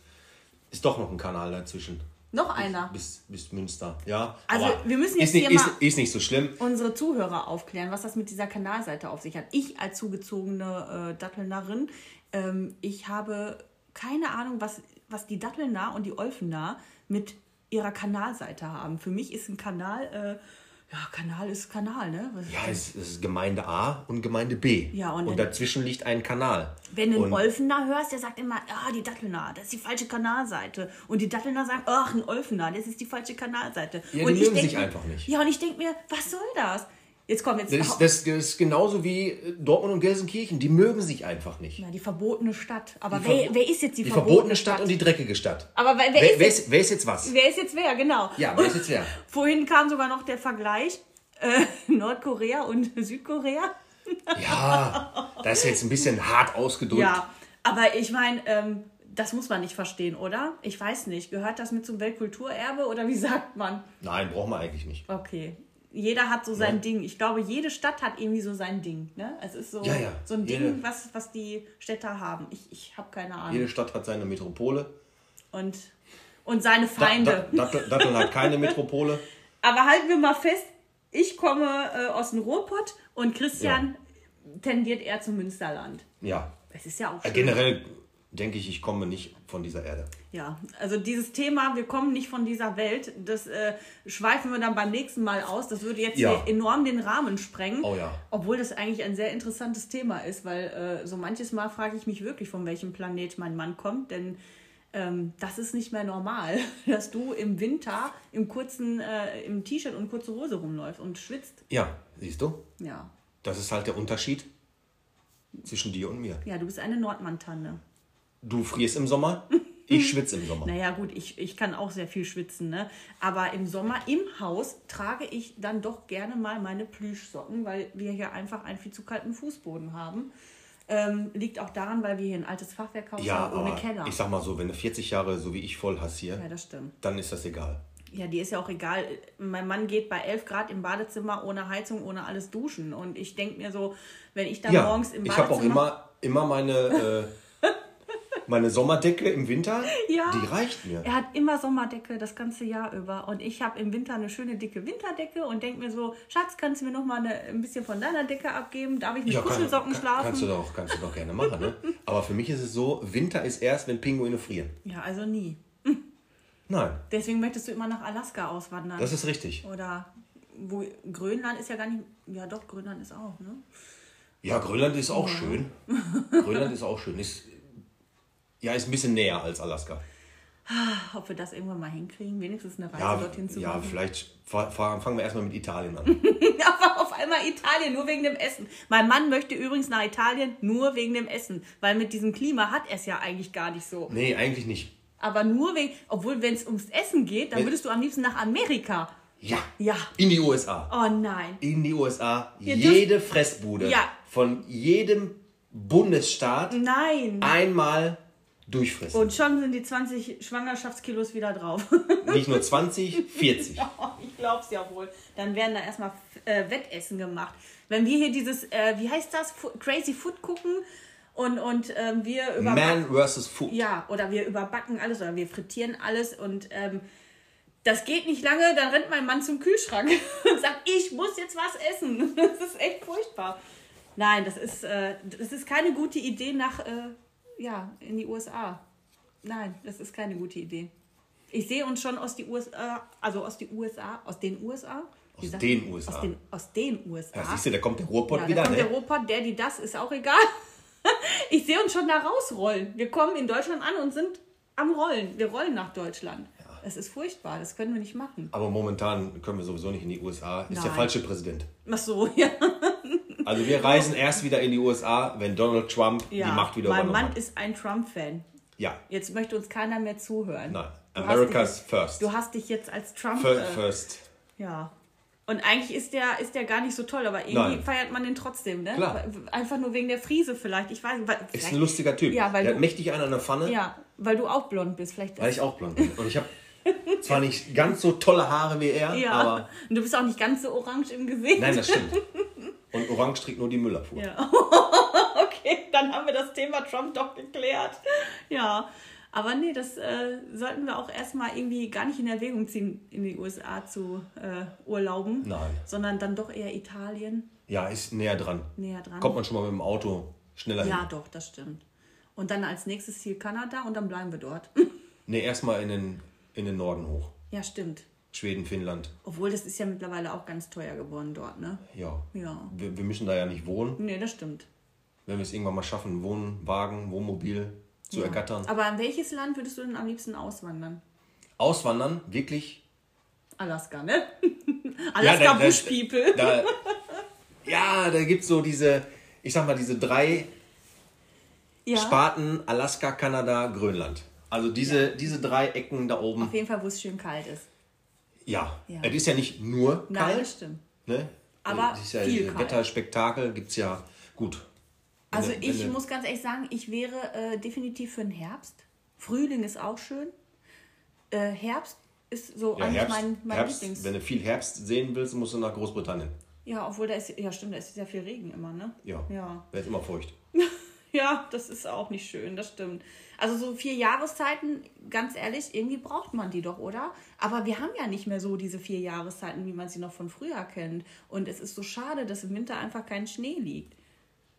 ist doch noch ein Kanal dazwischen.
Noch einer.
Bis, bis Münster. Ja,
Also,
aber
wir müssen jetzt
ist nicht,
hier
ist,
mal-
ist nicht so schlimm.
unsere Zuhörer aufklären, was das mit dieser Kanalseite auf sich hat. Ich als zugezogene äh, Dattelnerin, ähm, ich habe keine Ahnung, was, was die Dattelner und die Olfener mit ihrer Kanalseite haben. Für mich ist ein Kanal, äh, ja, Kanal ist Kanal, ne? Was
Ja, es, es ist Gemeinde A und Gemeinde B.
Ja, und
und dazwischen liegt ein Kanal.
Wenn du einen Olfener hörst, der sagt immer, ah, die Dattelner, das ist die falsche Kanalseite. Und die Dattelner sagen, ach, ein Olfener, das ist die falsche Kanalseite.
Ja,
und
die
ich
mögen sich einfach nicht.
Ja, und ich denke mir, was soll das? Jetzt komm, jetzt
Das ist, das ist genauso wie äh, Dortmund und Gelsenkirchen. Die mögen sich einfach nicht.
Na, die verbotene Stadt. Aber
Die
wer, wer ist jetzt die,
Die
verbotene,
verbotene Stadt und die dreckige Stadt.
Aber wer, wer,
Wer,
ist
wer,
jetzt,
ist, wer ist jetzt was?
wer ist jetzt wer? Genau.
Ja, wer ist jetzt wer?
Vorhin kam sogar noch der Vergleich äh, Nordkorea und Südkorea.
Ja, das ist jetzt ein bisschen hart ausgedrückt.
Ja, aber ich meine, ähm, das muss man nicht verstehen, oder? Ich weiß nicht. Gehört das mit zum Weltkulturerbe oder wie sagt man?
Nein, braucht man eigentlich nicht.
Okay. Jeder hat so sein
Ja.
Ding. Ich glaube, jede Stadt hat irgendwie so sein Ding. Ne? Es ist so,
Ja, ja.
so ein Ding, was, was die Städter haben. Ich, ich habe keine Ahnung.
Jede Stadt hat seine Metropole.
Und, und seine
Da,
Feinde.
da, Dattel, Datteln hat keine Metropole.
Aber halten wir mal fest, ich komme äh, aus dem Ruhrpott und Christian tendiert eher zum Münsterland.
Ja.
Es ist ja auch
Äh,
schön.
Generell denke ich, ich komme nicht von dieser Erde.
Ja, also dieses Thema, wir kommen nicht von dieser Welt, das äh, schweifen wir dann beim nächsten Mal aus. Das würde jetzt
Ja.
hier enorm den Rahmen sprengen.
Oh ja.
Obwohl das eigentlich ein sehr interessantes Thema ist, weil äh, so manches Mal frage ich mich wirklich, von welchem Planet mein Mann kommt, denn ähm, das ist nicht mehr normal, dass du im Winter im kurzen, äh, im T-Shirt und kurze Hose rumläufst und schwitzt.
Ja, siehst du?
Ja.
Das ist halt der Unterschied zwischen dir und mir.
Ja, du bist eine Nordmantanne.
Du frierst im Sommer, ich schwitze im Sommer.
Naja, gut, ich, ich kann auch sehr viel schwitzen, ne? Aber im Sommer im Haus trage ich dann doch gerne mal meine Plüschsocken, weil wir hier einfach einen viel zu kalten Fußboden haben. Ähm, liegt auch daran, weil wir hier ein altes Fachwerkhaus
Ja,
haben ohne
aber
Keller.
ich sag mal so, wenn du 40 Jahre so wie ich voll hast hier,
ja, das stimmt.
dann ist das egal.
Ja, die ist ja auch egal. Mein Mann geht bei 11 Grad im Badezimmer ohne Heizung, ohne alles duschen. Und ich denke mir so, wenn ich dann
Ja,
morgens im
ich habe
Badezimmer...
auch immer, immer meine, äh, meine Sommerdecke im Winter,
Ja.
die reicht mir.
Er hat immer Sommerdecke das ganze Jahr über. Und ich habe im Winter eine schöne dicke Winterdecke und denke mir so, Schatz, kannst du mir noch mal eine, ein bisschen von deiner Decke abgeben? Darf ich mit
kann-
Kuschelsocken
kann-
schlafen?
Kannst du doch, kannst du doch gerne machen, ne? Aber für mich ist es so, Winter ist erst, wenn Pinguine frieren.
Ja, also nie.
Nein,
Deswegen möchtest du immer nach Alaska auswandern.
das ist richtig.
Oder wo Grönland ist ja gar nicht. Ja, doch, Grönland ist auch, ne?
Ja, Grönland ist auch schön. Grönland ist auch schön. Ist, ja, ist ein bisschen näher als Alaska.
Ob wir das irgendwann mal hinkriegen, wenigstens eine Reise
Ja,
dorthin zu
ja
machen.
vielleicht fa- fa- fangen wir erstmal mit Italien an.
Aber auf einmal Italien, nur wegen dem Essen. Mein Mann möchte übrigens nach Italien nur wegen dem Essen. Weil mit diesem Klima hat er es ja eigentlich gar nicht so.
Nee, eigentlich nicht.
Aber nur wegen, obwohl, wenn es ums Essen geht, dann
Wenn-
würdest du am liebsten nach Amerika.
Ja.
Ja.
In die USA.
Oh nein.
In die USA.
Ihr
Jede Fressbude.
Ja.
von jedem Bundesstaat
Nein.
einmal durchfressen.
Und schon sind die 20 Schwangerschaftskilos wieder drauf.
Nicht nur 20, 40.
ich glaub's ja wohl. Dann werden da erstmal äh, Wettessen gemacht. Wenn wir hier dieses, äh, wie heißt das, Fu Crazy Food gucken und, und ähm, wir über
Man versus Food.
Ja, oder wir überbacken alles oder wir frittieren alles und ähm, das geht nicht lange, dann rennt mein Mann zum Kühlschrank und sagt, ich muss jetzt was essen. Das ist echt furchtbar. Nein, das ist, äh, das ist keine gute Idee nach, äh, ja, in die USA. Nein, das ist keine gute Idee. Ich sehe uns schon aus die USA, also aus die USA, aus den USA.
Aus
sagt-
den USA.
Aus den, aus den USA.
Ja, siehst du, da kommt der Ruhrpott
Ja,
wieder,
da kommt
ne?
der Ruhrpott, der, die, das, ist auch egal. Ich sehe uns schon da rausrollen. Wir kommen in Deutschland an und sind am Rollen. Wir rollen nach Deutschland. Es ist furchtbar, das können wir nicht machen.
Aber momentan können wir sowieso nicht in die USA. Ist der
Nein.
falsche Präsident.
Ach so, ja.
Also wir reisen erst wieder in die USA, wenn Donald Trump
ja.
die Macht wieder
mein Mann
hat.
ist ein Trump-Fan.
Ja,
Jetzt möchte uns keiner mehr zuhören.
nein.
Du
America's
dich,
first.
Du hast dich jetzt als Trump.
Fir-
Äh,
First.
ja. Und eigentlich ist der, ist der gar nicht so toll, aber irgendwie
Nein.
feiert man den trotzdem, ne?
Klar.
Einfach nur wegen der Friese vielleicht. Ich weiß nicht. weil-
Ist ein lustiger Typ.
Ja, weil
der
du-
hat mächtig einen an der Pfanne,
Ja, weil du auch blond bist. Vielleicht
weil ich auch blond bin. Und ich habe zwar nicht ganz so tolle Haare wie er,
Ja.
aber
Und du bist auch nicht ganz so orange im Gesicht.
nein, das stimmt. Und Orange trägt nur die Müllabfuhr.
Ja. okay, dann haben wir das Thema Trump doch geklärt. Ja. Aber nee, das äh, sollten wir auch erstmal irgendwie gar nicht in Erwägung ziehen, in die USA zu äh, urlauben.
Nein.
Sondern dann doch eher Italien
Ja, ist näher dran.
näher dran.
Kommt man schon mal mit dem Auto schneller
ja,
hin.
doch, das stimmt. Und dann als nächstes Ziel Kanada und dann bleiben wir dort.
Nee, erstmal in den, in den Norden hoch.
ja, stimmt.
Schweden, Finnland.
Obwohl, das ist ja mittlerweile auch ganz teuer geworden dort, ne?
Ja.
Ja.
Wir, wir müssen da ja nicht wohnen.
Nee, das stimmt.
Wenn wir es irgendwann mal schaffen, Wohnwagen, Wohnmobil zu
Ja.
ergattern.
Aber in welches Land würdest du denn am liebsten auswandern?
Auswandern, wirklich.
Alaska, ne?
Ja,
Alaska
da- da-
Bush People.
Da, ja, da gibt es so diese, ich sag mal, diese drei
ja.
Sparten, Alaska, Kanada, Grönland. Also diese, diese drei Ecken da oben.
Auf jeden Fall, wo es schön kalt ist.
Ja.
Ja.
es ist ja nicht nur
Nein,
kalt.
das stimmt.
Ne?
Aber
es ist ja
viel.
Wetterspektakel gibt es ja gut.
Also
wenn
ich muss ganz ehrlich sagen, ich wäre äh, definitiv für den Herbst. Frühling ist auch schön. Äh, Herbst ist so
ja,
eigentlich
Herbst,
mein, mein
Herbst,
Lieblings.
wenn du viel Herbst sehen willst, musst du nach Großbritannien.
Ja, obwohl da ist, ja stimmt, da ist sehr viel Regen immer, ne?
Ja.
Ja.
Da ist immer feucht.
Ja, das ist auch nicht schön, das stimmt. Also so vier Jahreszeiten, ganz ehrlich, irgendwie braucht man die doch, oder? Aber wir haben ja nicht mehr so diese vier Jahreszeiten, wie man sie noch von früher kennt. Und es ist so schade, dass im Winter einfach kein Schnee liegt.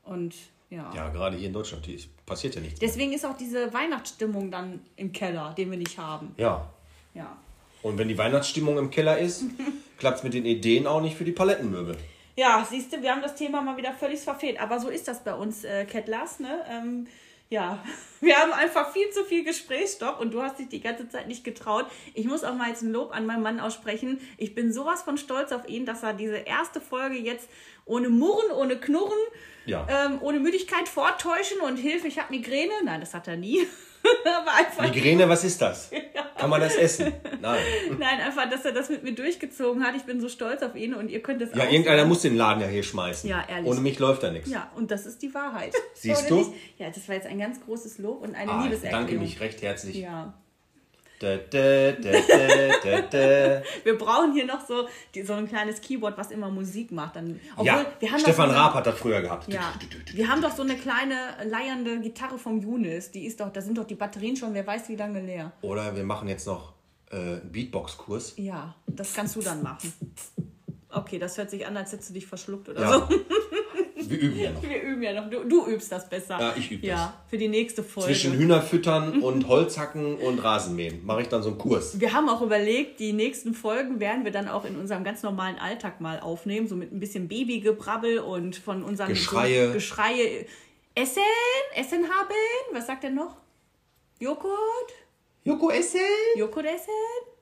Und ja.
Ja, gerade hier in Deutschland, passiert ja nichts.
Deswegen ist auch diese Weihnachtsstimmung dann im Keller, den wir nicht haben.
Ja.
Ja.
Und wenn die Weihnachtsstimmung im Keller ist, klappt es mit den Ideen auch nicht für die Palettenmöbel.
Ja, siehst du, wir haben das Thema mal wieder völlig verfehlt. Aber so ist das bei uns, äh, Kettlers, ne? Ähm, ja, wir haben einfach viel zu viel Gesprächsstoff und du hast dich die ganze Zeit nicht getraut. Ich muss auch mal jetzt ein Lob an meinen Mann aussprechen. Ich bin sowas von stolz auf ihn, dass er diese erste Folge jetzt ohne Murren, ohne Knurren,
Ja.
ähm, ohne Müdigkeit vortäuschen und Hilfe, ich habe Migräne. Nein, das hat er nie. Aber einfach
Migräne, was ist das? Kann man das essen? Nein.
Nein, einfach, dass er das mit mir durchgezogen hat. Ich bin so stolz auf ihn und ihr könnt es
Ja,
auch
irgendeiner
sehen.
muss den Laden ja hier schmeißen.
Ja, ehrlich.
Ohne mich läuft da nichts.
Ja, und das ist die Wahrheit.
Siehst
Oder
du?
nicht? Ja, das war jetzt ein ganz großes Lob und eine
Ah, ich
Liebeserklärung.
bedanke mich recht herzlich.
Ja.
Da, da, da.
Wir brauchen hier noch so, die, so ein kleines Keyboard, was immer Musik macht. Dann, obwohl,
Ja,
wir haben
Stefan
so
Raab hat das früher gehabt.
Ja, wir haben doch so eine kleine leiernde Gitarre vom Junis. Die ist doch, da sind doch die Batterien schon, wer weiß wie lange leer.
Oder wir machen jetzt noch äh, einen Beatbox-Kurs.
Ja, das kannst du dann machen. Okay, das hört sich an, als hättest du dich verschluckt oder
Ja.
so.
Wir üben ja noch.
Wir üben ja noch. Du, du übst das besser.
Ja, ich übe
Ja, für die nächste Folge.
Zwischen Hühnerfüttern und Holzhacken und Rasenmähen mache ich dann so einen Kurs.
Wir haben auch überlegt, die nächsten Folgen werden wir dann auch in unserem ganz normalen Alltag mal aufnehmen, so mit ein bisschen Babygebrabbel und von unseren
Geschreie.
So Geschreie. Essen, Essen haben, was sagt er noch? Joghurt,
Joko essen?
Joghurt essen.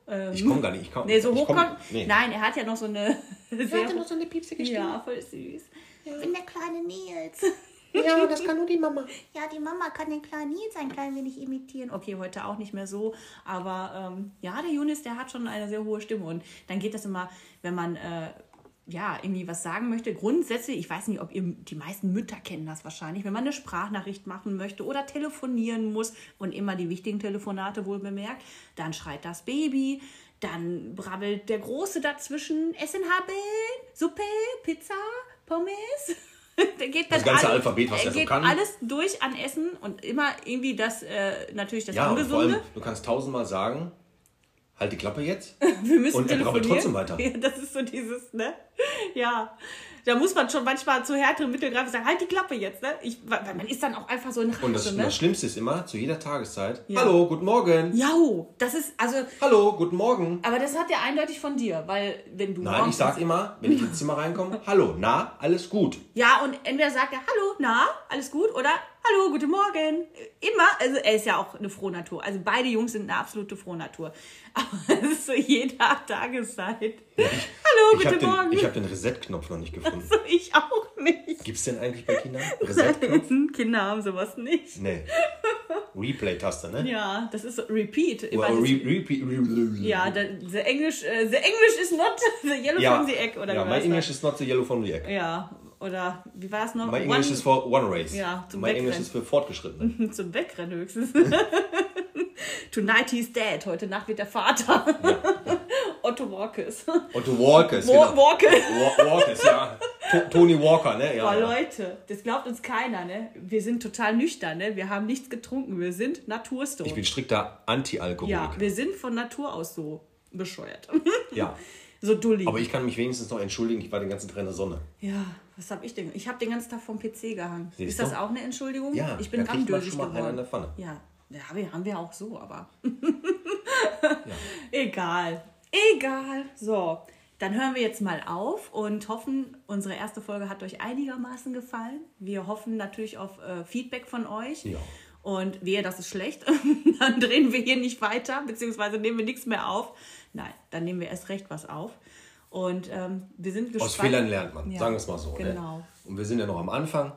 Ähm,
Ich komme gar nicht. Ich komm,
nee, so hoch
komm-. Nee.
Nein, er hat ja noch so eine. Sehr,
so eine piepsige
ja, voll süß.
Ich bin der kleine Nils.
Ja, das kann nur die Mama.
Ja, die Mama kann den kleinen Nils ein klein wenig imitieren.
Okay, heute auch nicht mehr so, aber ähm, ja, der Junis, der hat schon eine sehr hohe Stimme und dann geht das immer, wenn man äh, ja, irgendwie was sagen möchte, grundsätzlich, ich weiß nicht, ob ihr, die meisten Mütter kennen das wahrscheinlich, wenn man eine Sprachnachricht machen möchte oder telefonieren muss und immer die wichtigen Telefonate wohl bemerkt, dann schreit das Baby, dann brabbelt der Große dazwischen, Essen haben, Suppe, Pizza, Pommes. Der geht dann
Das ganze
alle-
Alphabet, was er so kann.
alles durch an Essen und immer irgendwie das, äh, natürlich das
Ja, und vor allem,
Ungesunde.
du kannst tausendmal sagen, halt die Klappe jetzt.
Wir müssen
Und er brabbelt trotzdem weiter.
Ja, das ist so dieses, ne? Ja. Da muss man schon manchmal zu härteren Mitteln greifen und sagen, halt die Klappe jetzt, ne? Ich, weil man ist dann auch einfach so in Rage,
Und das,
ne?
das Schlimmste ist immer, zu jeder Tageszeit,
Ja.
hallo, guten Morgen.
Ja, das ist, also,
Hallo, guten Morgen.
aber das hat ja eindeutig von dir, weil wenn du
Nein, ich sag immer, wenn ich ins Zimmer reinkomme, hallo, na, alles gut.
Ja, und entweder sagt er, hallo, na, alles gut, oder hallo, guten Morgen. Immer, also er ist ja auch eine Frohnatur. Also beide Jungs sind eine absolute Frohnatur. Aber es ist so jeder Tageszeit. hallo,
Ich habe
guten Morgen.
den, ich hab den Reset-Knopf noch nicht gefunden.
so, ich auch nicht.
Gibt's den eigentlich bei Kindern? Reset-Knopf?
Kinder haben sowas nicht.
Nee. Replay-Taste, ne?
Ja, das ist so Repeat. Das-
re, repeat, re,
ja, the, English, äh, the English is not the yellow
ja.
from the egg, oder
ja, my English is not the yellow from the egg.
Ja, oder wie war es noch?
My English is for one race.
Ja, zum
My English
Wegrennen.
is für Fortgeschrittene.
Zum Wegrennen höchstens. Tonight he's dead. Heute Nacht wird der Vater. Otto Walkes.
Otto Walkers,
Wa-
genau.
Walker.
Wa- Walkers, ja. To- Tony Walker, ne? Ja,
Boah,
ja.
Leute, das glaubt uns keiner, ne? Wir sind total nüchtern, ne? Wir haben nichts getrunken. Wir sind Naturstone.
Ich bin strikter Anti-Alkoholiker.
ja, wir sind von Natur aus so bescheuert.
Ja.
so dulli.
Aber ich kann mich wenigstens noch entschuldigen, ich war den ganzen Tag in der Sonne.
Ja, was hab ich denn? Ich habe den ganzen Tag vom PC gehangen.
Siehst
ist das
du?
auch eine Entschuldigung?
Ja,
ich bin
einen
geworden. Ja, ja wir haben wir auch so, aber egal. Egal. So, dann hören wir jetzt mal auf und hoffen, unsere erste Folge hat euch einigermaßen gefallen. Wir hoffen natürlich auf äh, Feedback von euch.
Ja.
Und wehe, das ist schlecht, dann drehen wir hier nicht weiter, beziehungsweise nehmen wir nichts mehr auf. Nein, dann nehmen wir erst recht was auf. Und ähm, wir sind gespannt.
Aus Fehlern lernt man,
Ja,
sagen wir es mal so.
Genau.
Ne? Und wir sind ja noch am Anfang.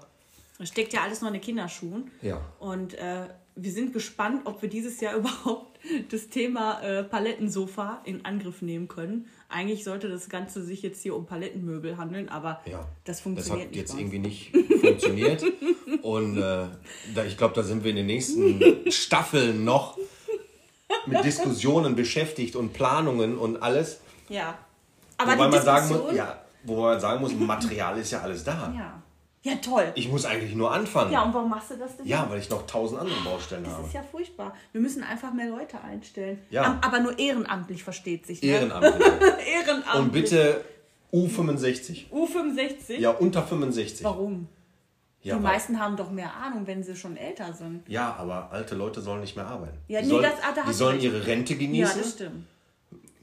Es steckt ja alles noch in den Kinderschuhen.
Ja.
Und äh, wir sind gespannt, ob wir dieses Jahr überhaupt das Thema äh, Palettensofa in Angriff nehmen können. Eigentlich sollte das Ganze sich jetzt hier um Palettenmöbel handeln, aber
Ja,
das
das
funktioniert
hat
nicht.
jetzt irgendwie nicht funktioniert. Und äh, da, ich glaube, da sind wir in den nächsten Staffeln noch mit Diskussionen beschäftigt und Planungen und alles.
Ja. Aber
wobei, man sagen muss, ja, wobei man sagen muss, Material ist ja alles da.
ja. Ja, toll.
Ich muss eigentlich nur anfangen.
Ja,
Ja,
und warum machst du das denn? nicht?
weil ich noch tausend andere Baustellen
Das
habe.
ist ja furchtbar. Wir müssen einfach mehr Leute einstellen.
Ja.
Aber nur ehrenamtlich versteht sich. Ne?
Ehrenamtlich.
Ehrenamtlich.
Und bitte U65.
U65?
Ja, unter 65.
Warum?
Ja,
die meisten haben doch mehr Ahnung, wenn sie schon älter sind.
ja, aber alte Leute sollen nicht mehr arbeiten.
Ja,
die
nee,
sollen,
das- ah, da
die sollen ihre Rente
Ja,
genießen.
das stimmt.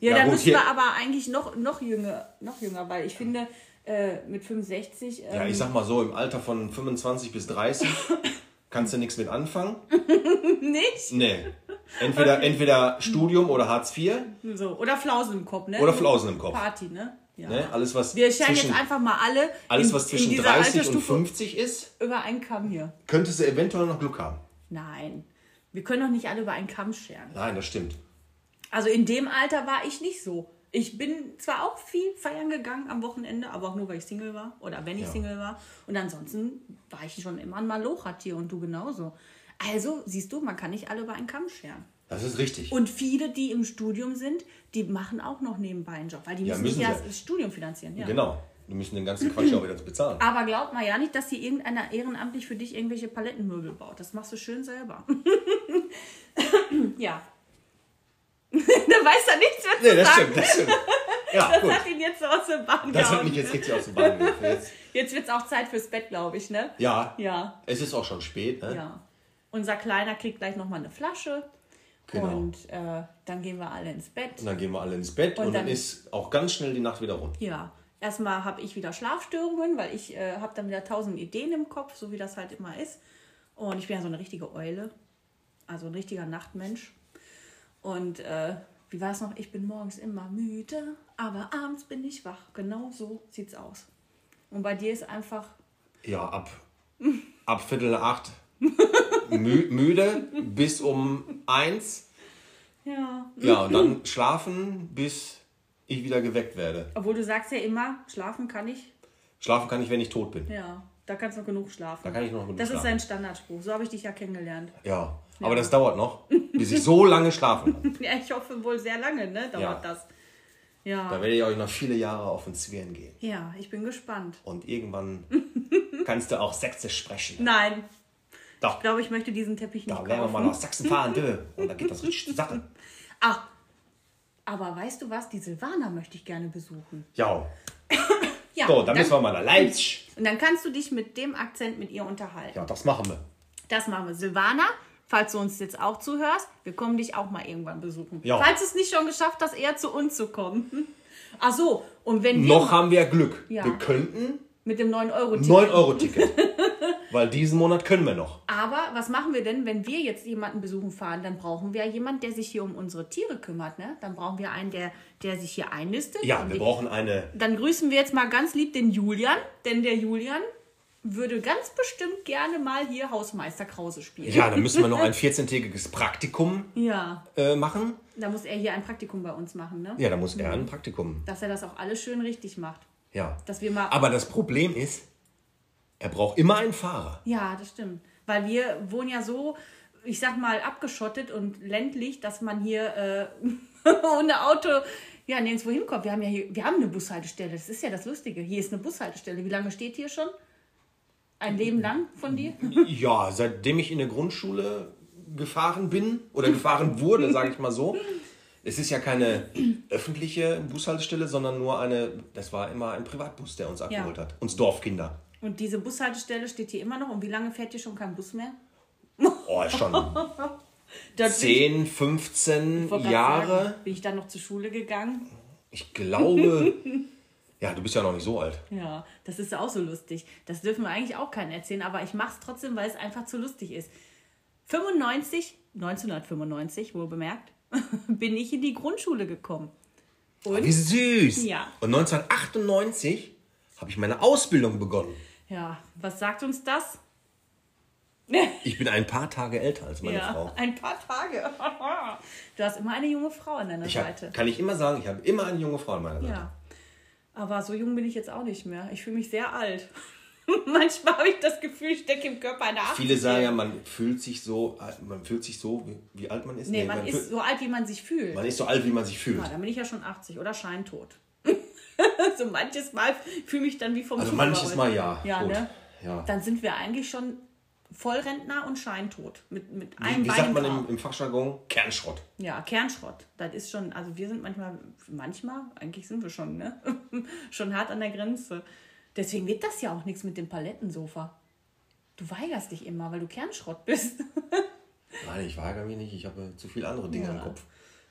Ja,
Ja,
dann
gut,
müssen wir aber eigentlich noch, noch, jünger, noch jünger, weil ich finde, äh, mit 65. Ähm,
Ja, ich sag mal so, im Alter von 25 bis 30 kannst du nichts mit anfangen.
nicht.
Nee. Entweder, entweder Studium oder Hartz IV
So. Oder Flausen im Kopf, ne?
oder Flausen im Kopf.
Party, ne? Ja.
Ne? Alles, was
Wir scheinen
zwischen,
jetzt einfach mal alle
alles,
in,
was
in
zwischen
dieser
30 und
Altersstufe
50 ist,
über einen Kamm hier.
könntest du eventuell noch Glück haben.
Nein. Wir können doch nicht alle über einen Kamm scheren.
Nein, das stimmt.
Also in dem Alter war ich nicht so. Ich bin zwar auch viel feiern gegangen am Wochenende, aber auch nur, weil ich Single war oder wenn ich
Ja.
Single war. Und ansonsten war ich schon immer ein Malochatier und du genauso. Also siehst du, man kann nicht alle über einen Kamm scheren.
Das ist richtig.
Und viele, die im Studium sind, die machen auch noch nebenbei einen Job, weil die
Ja,
müssen,
müssen
ja das Studium finanzieren. Ja.
Genau. Wir müssen den ganzen Quatsch auch wieder bezahlen.
Aber glaubt mal ja nicht, dass hier irgendeiner ehrenamtlich für dich irgendwelche Palettenmöbel baut. Das machst du schön selber. ja. da weiß er nichts mehr zu
Nee, das
sagen.
stimmt, das stimmt. Ja,
Das
gut.
hat ihn jetzt so aus der Bahn
Das hat
gehauen.
mich jetzt richtig aus der Bahn geworfen. Jetzt-
Jetzt wird es auch Zeit fürs Bett, glaube ich, ne?
Ja,
Ja,
es ist auch schon spät. Ne?
ja. Unser Kleiner kriegt gleich nochmal eine Flasche.
Genau.
Und äh, dann gehen wir alle ins Bett.
Und dann gehen wir alle ins Bett und,
Und
dann,
dann-
ist auch ganz schnell die Nacht wieder rum.
Ja, erstmal habe ich wieder Schlafstörungen, weil ich äh, habe dann wieder tausend Ideen im Kopf, so wie das halt immer ist. Und ich bin ja so eine richtige Eule, also ein richtiger Nachtmensch. Und äh, wie war es noch? Ich bin morgens immer müde, aber abends bin ich wach. Genau so sieht's aus. Und bei dir ist einfach,
Ja, ab, ab Viertel acht mü müde bis um eins.
ja,
Ja, und dann schlafen bis ich wieder geweckt werde.
Obwohl du sagst ja immer, schlafen kann ich.
Schlafen kann ich, wenn ich tot bin.
Ja, da kannst du noch genug schlafen.
Da kann ich noch genug
Das ist
schlafen.
sein Standardspruch. So habe ich dich ja kennengelernt.
Ja, aber das dauert noch, bis ich so lange schlafen kann.
Ja, ich hoffe wohl sehr lange, ne? Dauert
Ja.
das. Ja.
Da werde ich euch noch viele Jahre auf den Zwirn gehen.
Ja, ich bin gespannt.
Und irgendwann kannst du auch Sächsisch sprechen.
Nein,
Doch,
ich glaube, ich möchte diesen Teppich nicht
da werden wir mal nach Sachsen fahren, dö. Und da geht das richtig Sache.
Ach, aber weißt du was? Die Silvana möchte ich gerne besuchen.
Ja,
Ja,
so, dann müssen wir mal nach Leipzig.
Und dann kannst du dich mit dem Akzent mit ihr unterhalten.
Ja, das machen wir.
Das machen wir. Silvana, falls du uns jetzt auch zuhörst, wir kommen dich auch mal irgendwann besuchen.
Ja.
Falls du es nicht schon geschafft hast, eher zu uns zu kommen. Ach so, und wenn wir
Noch haben wir Glück.
Ja.
Wir könnten
mit dem 9-Euro-Ticket.
9-Euro-Ticket. Weil diesen Monat können wir noch.
Aber was machen wir denn, wenn wir jetzt jemanden besuchen fahren? Dann brauchen wir jemanden, der sich hier um unsere Tiere kümmert. Ne? Dann brauchen wir einen, der, der sich hier einlistet.
Ja, wir brauchen eine.
Dann grüßen wir jetzt mal ganz lieb den Julian, denn der Julian würde ganz bestimmt gerne mal hier Hausmeister Krause spielen.
Ja, dann müssen wir noch ein 14-tägiges Praktikum
Ja,
äh, machen.
da muss er hier ein Praktikum bei uns machen, ne?
Ja, da muss er ein Praktikum.
Dass er das auch alles schön richtig macht.
Ja.
Dass wir mal.
Aber das Problem ist, er braucht immer einen Fahrer.
Ja, das stimmt. Weil wir wohnen ja so, ich sag mal, abgeschottet und ländlich, dass man hier äh, ohne Auto ja nirgendwo hinkommt. Wir haben ja hier, wir haben eine Bushaltestelle. Das ist ja das Lustige. Hier ist eine Bushaltestelle. Wie lange steht hier schon? Ein Leben lang von dir?
Ja, seitdem ich in der Grundschule gefahren bin oder gefahren wurde, sage ich mal so. Es ist ja keine öffentliche Bushaltestelle, sondern nur eine, das war immer ein Privatbus, der uns abgeholt hat. Uns Dorfkinder.
Und diese Bushaltestelle steht hier immer noch. Und wie lange fährt hier schon kein Bus mehr?
Oh, schon
Dort
10, 15
Ich wollte grad
Jahre.
Sagen, bin ich dann noch zur Schule gegangen?
Ich glaube, ja, du bist ja noch nicht so alt.
Ja, das ist auch so lustig. Das dürfen wir eigentlich auch keinen erzählen, aber ich mache es trotzdem, weil es einfach zu lustig ist. 95, 1995, wohl bemerkt, bin ich in die Grundschule gekommen. Und?
Wie süß.
Ja.
Und 1998 habe ich meine Ausbildung begonnen.
Ja, was sagt uns das?
Ich bin ein paar Tage älter als meine
ja,
Frau.
ein paar Tage. Du hast immer eine junge Frau an deiner
Ich hab,
Seite.
kann ich immer sagen, ich habe immer eine junge Frau an meiner Seite.
Ja. Aber so jung bin ich jetzt auch nicht mehr. Ich fühle mich sehr alt. Manchmal habe ich das Gefühl, ich stecke im Körper einer 80
Viele sagen ja, man fühlt sich so, man fühlt sich so, wie, wie alt man ist.
Nee, man ist
fühlt,
so alt, wie man sich fühlt.
man ist so alt, wie man sich fühlt.
Ja, dann bin ich ja schon 80 oder scheintot. so manches Mal fühle ich mich dann wie vom
Also
Zug
manches. Mal ja.
Ja,
Gut.
ne?
Ja.
Dann sind wir eigentlich schon Vollrentner und scheintot. Mit, mit
Wie,
einem
wie
Bein
sagt man im, im Fachjargon? Kernschrott.
Ja, Kernschrott. Das ist schon, also wir sind manchmal, manchmal, eigentlich sind wir schon, ne? schon hart an der Grenze. Deswegen wird das ja auch nichts mit dem Palettensofa. Du weigerst dich immer, weil du Kernschrott bist.
Nein, ich weigere mich nicht, ich habe zu viele andere Dinge
Ja.
im Kopf.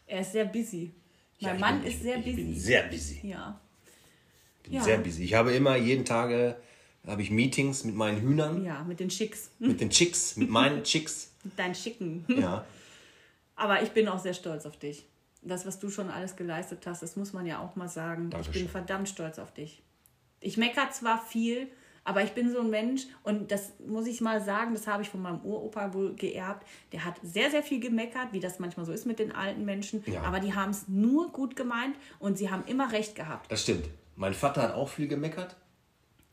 er ist sehr busy. Mein
ich
Mann
bin,
ist
ich,
sehr
ich
busy.
bin sehr busy.
ja.
Bin
Ja.
sehr busy. Ich habe immer jeden Tag äh, habe ich Meetings mit meinen Hühnern,
ja, mit den Chicks.
mit den Chicks, mit meinen Chicks.
Mit deinen Schicken.
Ja.
Aber ich bin auch sehr stolz auf dich. Das, was du schon alles geleistet hast, das muss man ja auch mal sagen. Ich
Dankeschön.
bin verdammt stolz auf dich. Ich meckere zwar viel, aber ich bin so ein Mensch und das muss ich mal sagen, das habe ich von meinem Uropa wohl geerbt. Der hat sehr, sehr viel gemeckert, wie das manchmal so ist mit den alten Menschen.
Ja.
Aber die haben es nur gut gemeint und sie haben immer recht gehabt.
Das stimmt. Mein Vater hat auch viel gemeckert,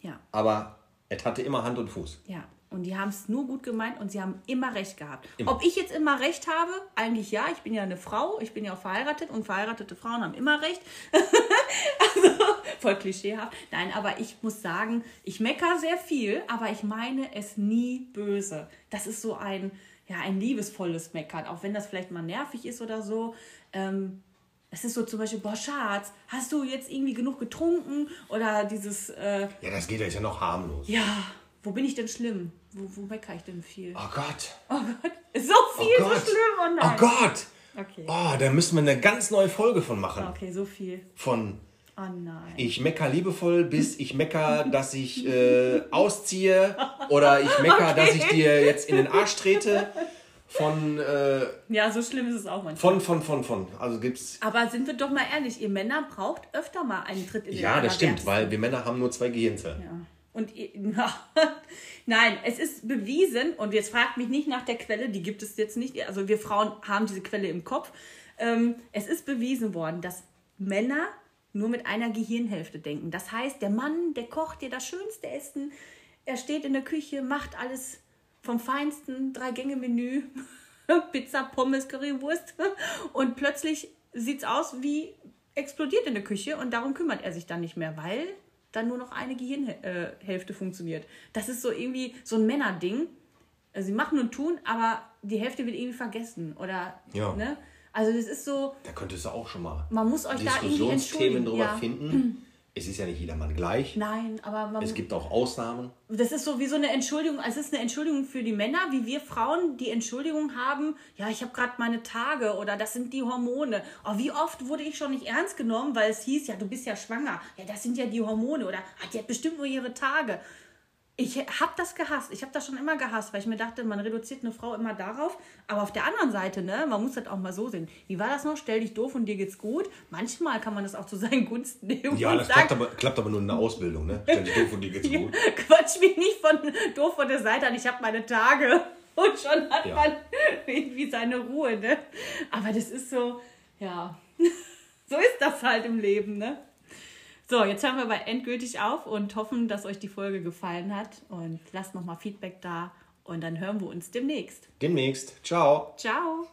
Ja,
aber es hatte immer Hand und Fuß.
ja. Und die haben es nur gut gemeint und sie haben immer recht gehabt.
Immer.
Ob ich jetzt immer recht habe? Eigentlich ja. Ich bin ja eine Frau. Ich bin ja auch verheiratet und verheiratete Frauen haben immer recht. also voll klischeehaft. Nein, aber ich muss sagen, ich meckere sehr viel, aber ich meine es nie böse. Das ist so ein, ja, ein liebesvolles Meckern, auch wenn das vielleicht mal nervig ist oder so. Ähm, es ist so zum Beispiel, boah, Schatz, hast du jetzt irgendwie genug getrunken? Oder dieses, äh,
Ja, das geht ja ist ja noch harmlos.
ja, wo bin ich denn schlimm? Wo, wo meckere ich denn viel?
Oh Gott.
Oh Gott, so
Oh
viel, so
Gott.
schlimm, oh
Oh
nein.
Gott.
Okay.
Oh, da müssen wir eine ganz neue Folge von machen.
Okay, so viel.
Von
Oh nein.
ich mecker liebevoll bis ich mecker, dass ich äh, ausziehe oder ich mecker, dass ich dir jetzt in den Arsch trete. Von, äh,
Ja, so schlimm ist es auch manchmal.
von, von, von, von. Also gibt's.
Aber sind wir doch mal ehrlich, ihr Männer braucht öfter mal einen Tritt in den
Ja, das stimmt, weil wir Männer haben nur zwei Gehirnzellen.
Ja. Und ihr, nein, es ist bewiesen, und jetzt fragt mich nicht nach der Quelle, die gibt es jetzt nicht. Also wir Frauen haben diese Quelle im Kopf. Ähm, es ist bewiesen worden, dass Männer nur mit einer Gehirnhälfte denken. Das heißt, der Mann, der kocht dir das schönste Essen, er steht in der Küche, macht alles vom feinsten Drei-Gänge-Menü, Pizza, Pommes, Currywurst und plötzlich sieht es aus wie explodiert in der Küche und darum kümmert er sich dann nicht mehr, weil dann nur noch eine Gehirnhälfte funktioniert. Das ist so irgendwie so ein Männerding. Also sie machen und tun, aber die Hälfte wird irgendwie vergessen. Oder,
Ja.
ne? Also das ist so,
Da könntest du auch schon mal
man muss euch da irgendwie
Diskussionsthemen
entschuldigen.
drüber
Ja.
finden. Es ist ja nicht jedermann gleich.
Nein, aber man,
Es gibt auch Ausnahmen.
das ist so wie so eine Entschuldigung. Es ist eine Entschuldigung für die Männer, wie wir Frauen die Entschuldigung haben. Ja, ich habe gerade meine Tage oder das sind die Hormone. Oh, wie oft wurde ich schon nicht ernst genommen, weil es hieß, ja, du bist ja schwanger. Ja, das sind ja die Hormone oder ah, die hat bestimmt nur ihre Tage. Ich habe das gehasst. Ich habe das schon immer gehasst, weil ich mir dachte, man reduziert eine Frau immer darauf. Aber auf der anderen Seite, ne, man muss das auch mal so sehen. Wie war das noch? Stell dich doof und dir geht's gut. Manchmal kann man das auch zu seinen Gunsten nehmen
Ja, das klappt aber, klappt aber nur in der Ausbildung, ne? Stell dich doof und dir geht's gut.
Quatsch mich nicht von doof von der Seite an. Ich habe meine Tage. Und schon hat
Ja.
man irgendwie seine Ruhe, ne? Aber das ist so, ja. So ist das halt im Leben, ne? So, jetzt hören wir aber endgültig auf und hoffen, dass euch die Folge gefallen hat. Und lasst nochmal Feedback da. Und dann hören wir uns demnächst.
Demnächst. Ciao.
Ciao.